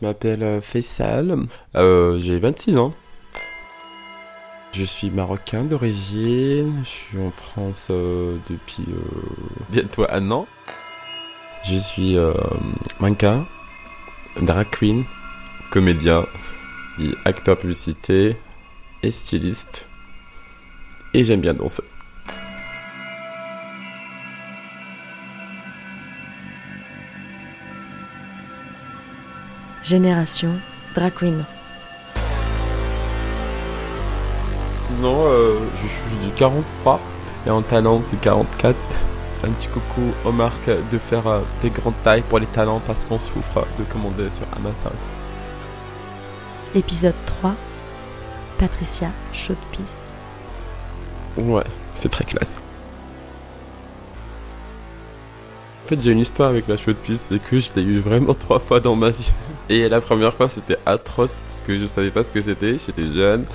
Je m'appelle euh, Faisal, euh, j'ai 26 ans. Je suis marocain d'origine, je suis en France euh, depuis bientôt un an. Je suis mannequin, drag queen, comédien, acteur publicité et styliste. Et j'aime bien danser. Génération Drag Queen. Sinon, euh, je suis du 43 et en talent du 44. Un petit coucou aux marques de faire euh, des grandes tailles pour les talents parce qu'on souffre de commander sur Amazon. Épisode 3 Patricia Chaude-Pisse. Ouais, c'est très classe. En fait, j'ai une histoire avec la chaude pisse, c'est que je l'ai eu vraiment trois fois dans ma vie. Et la première fois, c'était atroce, parce que je savais pas ce que c'était, j'étais jeune,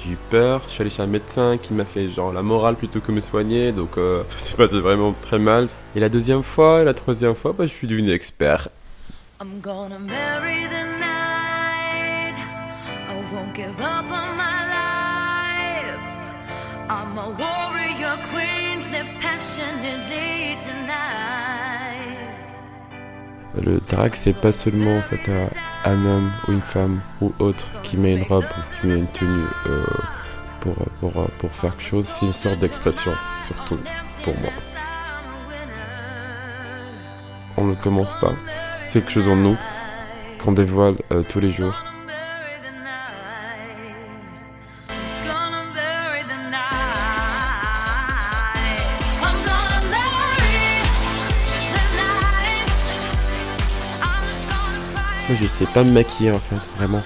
j'ai eu peur, je suis allé chez un médecin qui m'a fait genre la morale plutôt que me soigner, donc euh, ça s'est passé vraiment très mal. Et la deuxième fois, et la troisième fois, bah, je suis devenu expert. I'm gonna marry the night. I won't give up on my life. I'm a warrior queen, live passionately tonight. Le drag, c'est pas seulement en fait un, homme ou une femme ou autre qui met une robe ou qui met une tenue euh, pour, pour, pour faire quelque chose. C'est une sorte d'expression, surtout pour moi. On ne commence pas. C'est quelque chose en nous qu'on dévoile euh, tous les jours. Je sais pas me maquiller en fait, vraiment.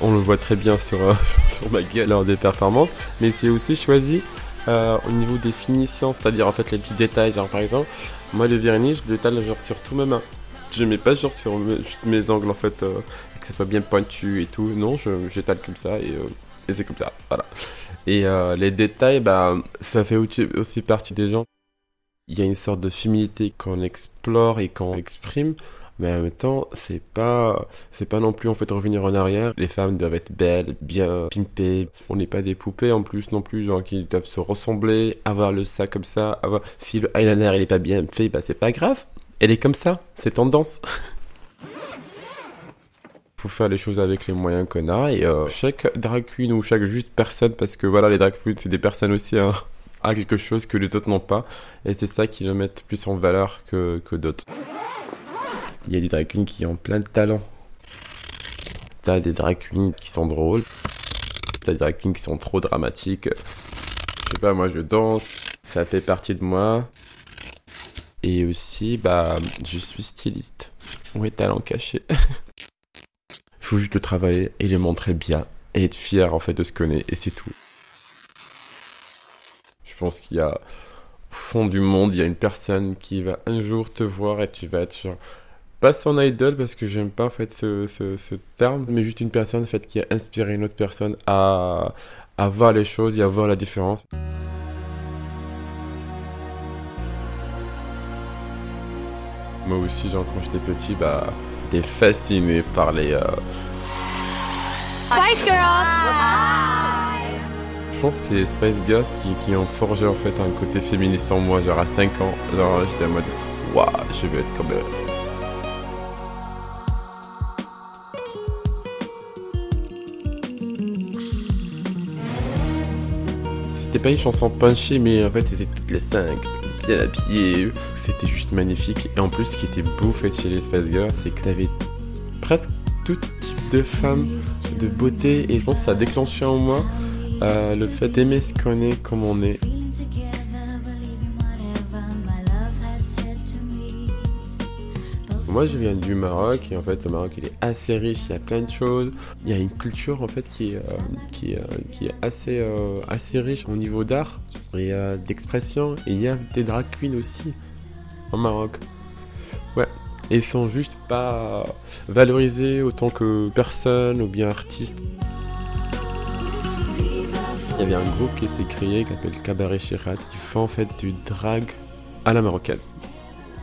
On le voit très bien sur, euh, sur ma gueule lors des performances, mais c'est aussi choisi euh, au niveau des finitions, c'est-à-dire en fait les petits détails, genre par exemple, moi le vernis je l'étale genre sur tous mes mains. Je mets pas genre sur mes, angles en fait, euh, que ça soit bien pointu et tout, non, j'étale comme ça et, et c'est comme ça, voilà. Et les détails, bah, ça fait aussi partie des gens. Il y a une sorte de féminité qu'on explore et qu'on exprime mais en même temps c'est pas c'est pas non plus en fait revenir en arrière. Les femmes doivent être belles bien pimpées. On n'est pas des poupées en plus non plus genre qui doivent se ressembler avoir le sac comme ça si le eyeliner il est pas bien fait bah c'est pas grave. Elle est comme ça c'est tendance. Faut faire les choses avec les moyens qu'on a et euh, chaque drag queen ou chaque juste personne parce que voilà les drag queens c'est des personnes aussi hein, a quelque chose que les autres n'ont pas et c'est ça qui le met plus en valeur que, que d'autres il y a des drag queens qui ont plein de talent. T'as des drag qui sont drôles. T'as des drag qui sont trop dramatiques. Je sais pas, moi je danse. Ça fait partie de moi. Et aussi, bah, je suis styliste. Oui, talent caché. Il faut juste le travailler et le montrer bien. Et être fier en fait de ce qu'on est. Et c'est tout. Je pense qu'il y a au fond du monde, il y a une personne qui va un jour te voir et tu vas être sur pas son idole parce que j'aime pas en fait ce, ce, terme, mais juste une personne en fait qui a inspiré une autre personne à, à voir les choses et à voir la différence. Moi aussi, genre quand j'étais petit, bah, j'étais fasciné par les. Euh, Spice Girls! Je pense que les Spice Girls qui, qui, ont forgé en fait un côté féministe en moi, genre à 5 ans, genre j'étais en mode waouh, je veux être comme eux. C'était pas une chanson punchée, mais en fait, c'était toutes les cinq, bien habillées. C'était juste magnifique. Et en plus, ce qui était beau fait chez les Spice Girls, c'est que t'avais presque tout type de femmes de beauté. Et je pense que ça a déclenché en moi euh, le fait d'aimer ce qu'on est comme on est. Moi, je viens du Maroc et en fait, le Maroc, il est assez riche. Il y a plein de choses. Il y a une culture en fait qui est, euh, qui, est, euh, qui est assez, euh, assez riche au niveau d'art et d'expression. Et il y a des drag queens aussi au Maroc. Ouais. Et ils sont juste pas valorisés autant que personne ou bien artistes. Il y avait un groupe qui s'est créé qui s'appelle Cabaret Chirat qui fait en fait du drag à la marocaine.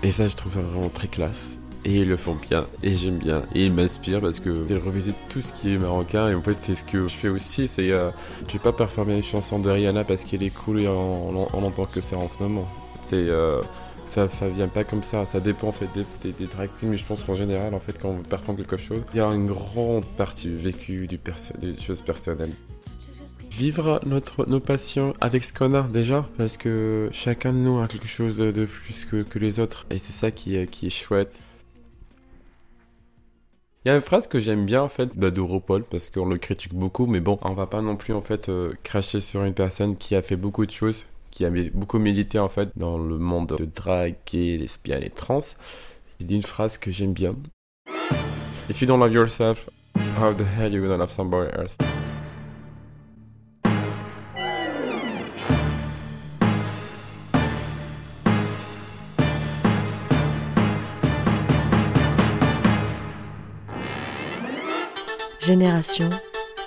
Et ça, je trouve ça vraiment très classe. Et ils le font bien, et j'aime bien, et ils m'inspirent parce que ils revisitent tout ce qui est marocain, et en fait c'est ce que je fais aussi, c'est euh, je vais pas performer une chanson de Rihanna parce qu'elle est cool et on, on, entend que ça en ce moment. C'est euh, ça, ça vient pas comme ça, ça dépend en fait des, des, des drag queens, mais je pense qu'en général en fait quand on performe quelque chose, il y a une grande partie du vécu, du des choses personnelles vivre notre, nos passions avec ce qu'on a déjà, parce que chacun de nous a quelque chose de, plus que, que, les autres, et c'est ça qui qui est chouette. Il y a une phrase que j'aime bien en fait bah, de parce qu'on le critique beaucoup, mais bon, on va pas non plus en fait euh, cracher sur une personne qui a fait beaucoup de choses, qui a beaucoup milité en fait dans le monde de drag, gay, lesbienne et trans. Il dit une phrase que j'aime bien. If you don't love yourself, how the hell you gonna love somebody else? Génération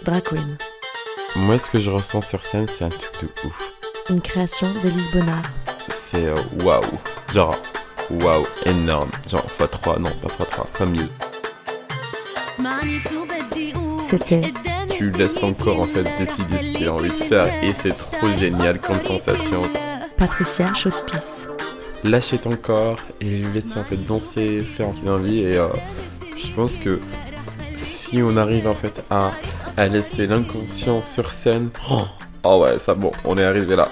Drag Queen. Moi, ce que je ressens sur scène, c'est un truc de ouf. Une création de Lisbonnard. C'est waouh. Wow. Genre, waouh, wow, énorme. Genre, x3, non, pas x3, x 1000. C'était. Tu laisses ton corps en fait décider ce qu'il a envie de faire et c'est trop génial comme sensation. Patricia Chaudepice. Lâcher ton corps et lui laisser en fait danser, faire ce qu'il a envie et euh, je pense que on arrive en fait à, à laisser l'inconscient sur scène, oh, oh ouais, ça bon, on est arrivé là.